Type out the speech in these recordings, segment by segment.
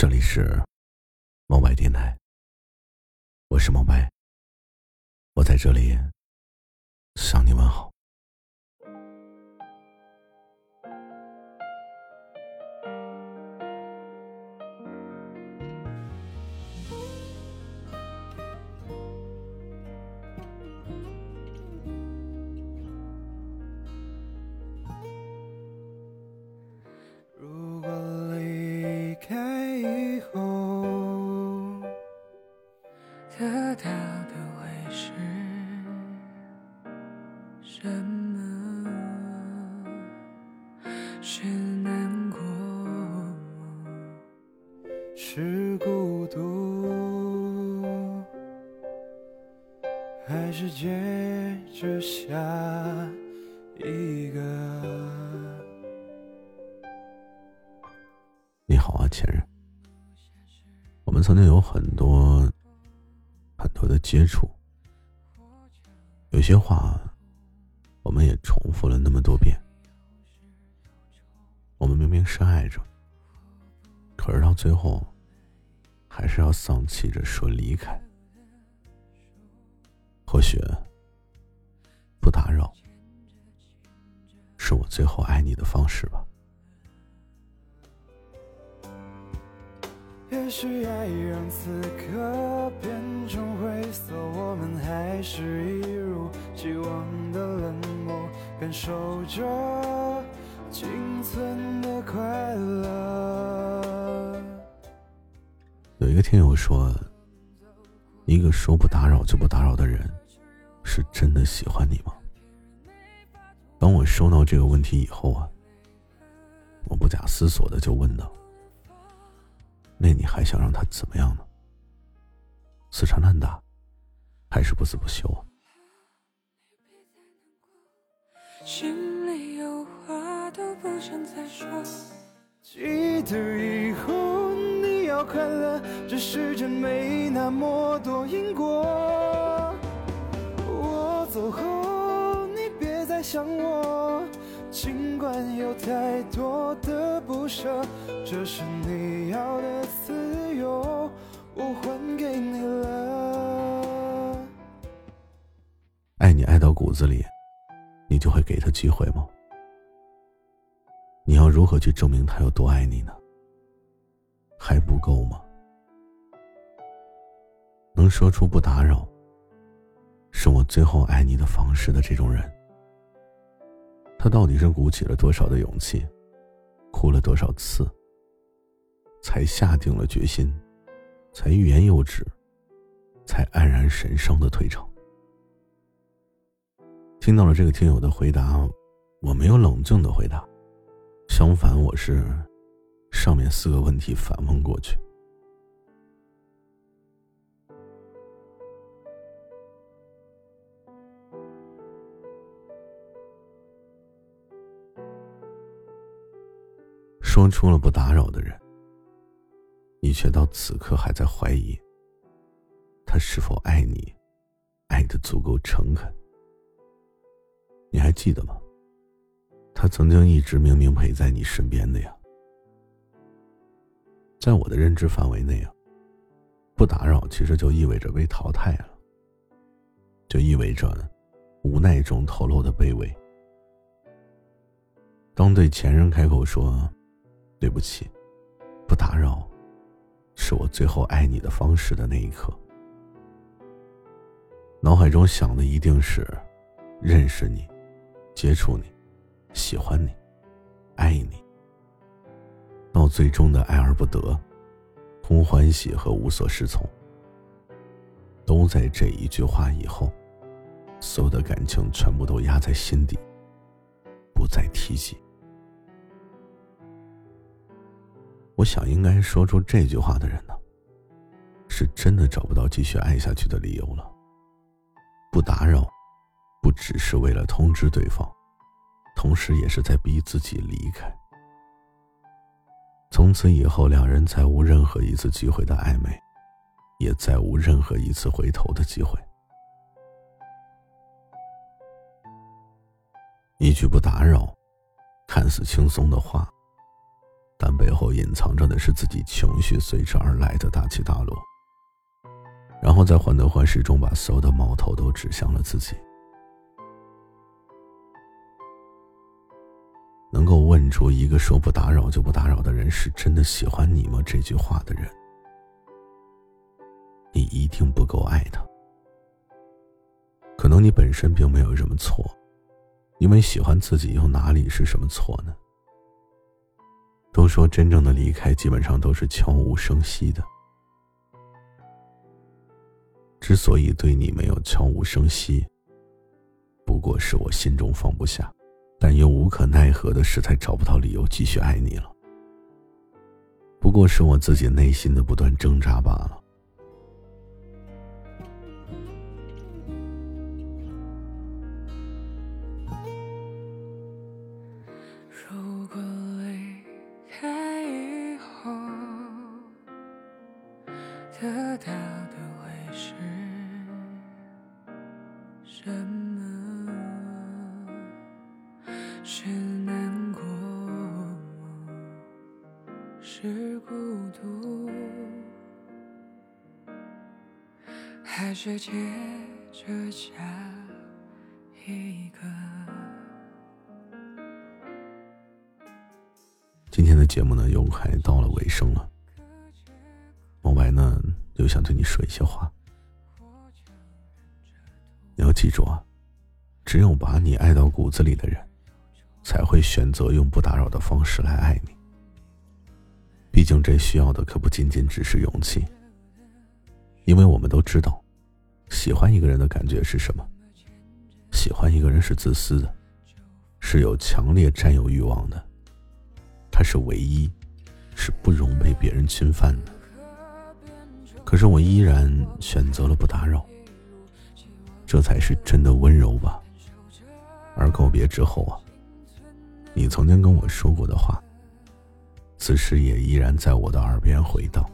这里是猫白电台，我是猫白，我在这里向你问好。什么？是难过，是孤独，还是接着下一个？你好啊，前任。我们曾经有很多。很多的接触，有些话，我们也重复了那么多遍。我们明明深爱着，可是到最后，还是要丧气着说离开。或许，不打扰，是我最后爱你的方式吧。也许爱让此刻变成灰色，我们还是守着仅存的快乐。有一个听友说，一个说不打扰就不打扰的人，是真的喜欢你吗？当我收到这个问题以后啊，我不假思索的就问道。那你还想让他怎么样呢？死缠烂打，还是不死不休啊？心里有话都不想再说。记得以后你要快乐，这世间没那么多因果。我走后，你别再想我。尽管有太多的不舍，这是你要的自由，我还给你了。爱你爱到骨子里，你就会给他机会吗？你要如何去证明他有多爱你呢？还不够吗？能说出不打扰，是我最后爱你的方式的这种人。他到底是鼓起了多少的勇气，哭了多少次，才下定了决心，才欲言又止，才黯然神伤的退场？听到了这个听友的回答，我没有冷静的回答，相反，我是上面四个问题反问过去。说出了不打扰的人，你却到此刻还在怀疑他是否爱你，爱的足够诚恳。你还记得吗？他曾经一直明明陪在你身边的呀。在我的认知范围内啊，不打扰其实就意味着被淘汰了，就意味着无奈中透露的卑微。当对前任开口说。对不起，不打扰，是我最后爱你的方式的那一刻。脑海中想的一定是认识你、接触你、喜欢你、爱你，到最终的爱而不得、空欢喜和无所适从，都在这一句话以后，所有的感情全部都压在心底，不再提及。我想，应该说出这句话的人呢，是真的找不到继续爱下去的理由了。不打扰，不只是为了通知对方，同时也是在逼自己离开。从此以后，两人再无任何一次机会的暧昧，也再无任何一次回头的机会。一句不打扰，看似轻松的话。但背后隐藏着的是自己情绪随之而来的大起大落，然后在患得患失中把所有的矛头都指向了自己。出一个说不打扰就不打扰的人是真的喜欢你吗？这句话的人，你一定不够爱他。可能你本身并没有什么错，因为喜欢自己又哪里是什么错呢？都说真正的离开基本上都是悄无声息的，之所以对你没有悄无声息，不过是我心中放不下。但又无可奈何的，实在找不到理由继续爱你了。不过是我自己内心的不断挣扎罢了。如果离开以后，得到的会是是接着下一个？今天的节目呢，又快到了尾声了。莫白呢，又想对你说一些话。你要记住啊，只有把你爱到骨子里的人。才会选择用不打扰的方式来爱你。毕竟这需要的可不仅仅只是勇气，因为我们都知道，喜欢一个人的感觉是什么。喜欢一个人是自私的，是有强烈占有欲望的，他是唯一，是不容被别人侵犯的。可是我依然选择了不打扰，这才是真的温柔吧。而告别之后啊。你曾经跟我说过的话，此时也依然在我的耳边回荡。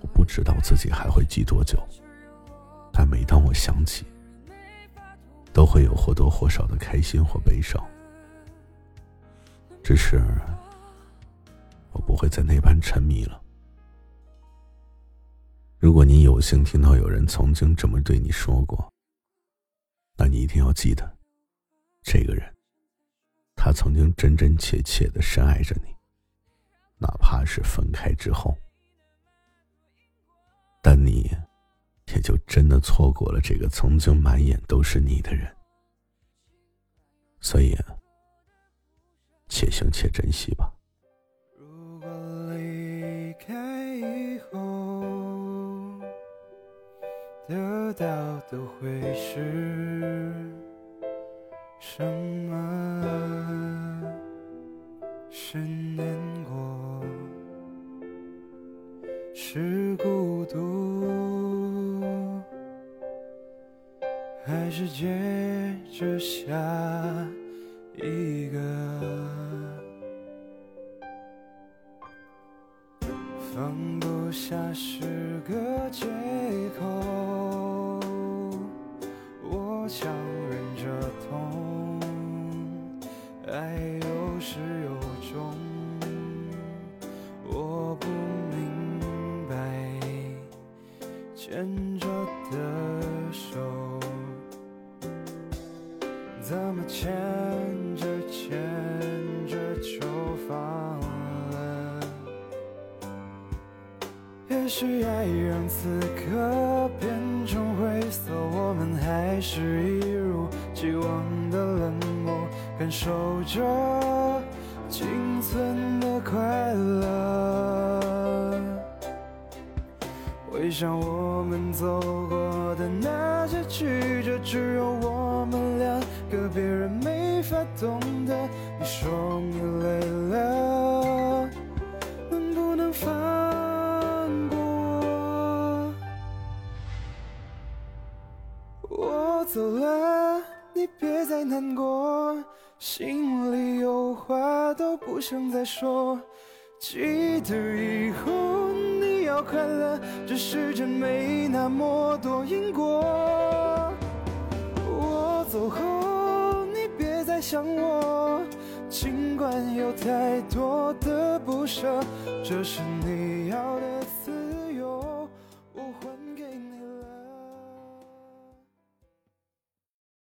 我不知道自己还会记多久，但每当我想起，都会有或多或少的开心或悲伤。只是，我不会再那般沉迷了。如果你有幸听到有人曾经这么对你说过，那你一定要记得，这个人。他曾经真真切切的深爱着你，哪怕是分开之后，但你也就真的错过了这个曾经满眼都是你的人。所以，啊且行且珍惜吧。如果离开以后，得到的会是什么？是难世界只剩下一个？放不下是个结怎么牵着牵着就放了？也许爱让此刻变成灰色，我们还是一如既往的冷漠，感受着。仅存的快乐，回想我们走过的那些曲折，只有我们，法懂得。你说你累了，能不能放过？我走了，你别再难过。心里有话都不想再说，记得以后你要快乐，这世间没那么多因果。我走后，想我，尽管有太多的不舍，这是你要的。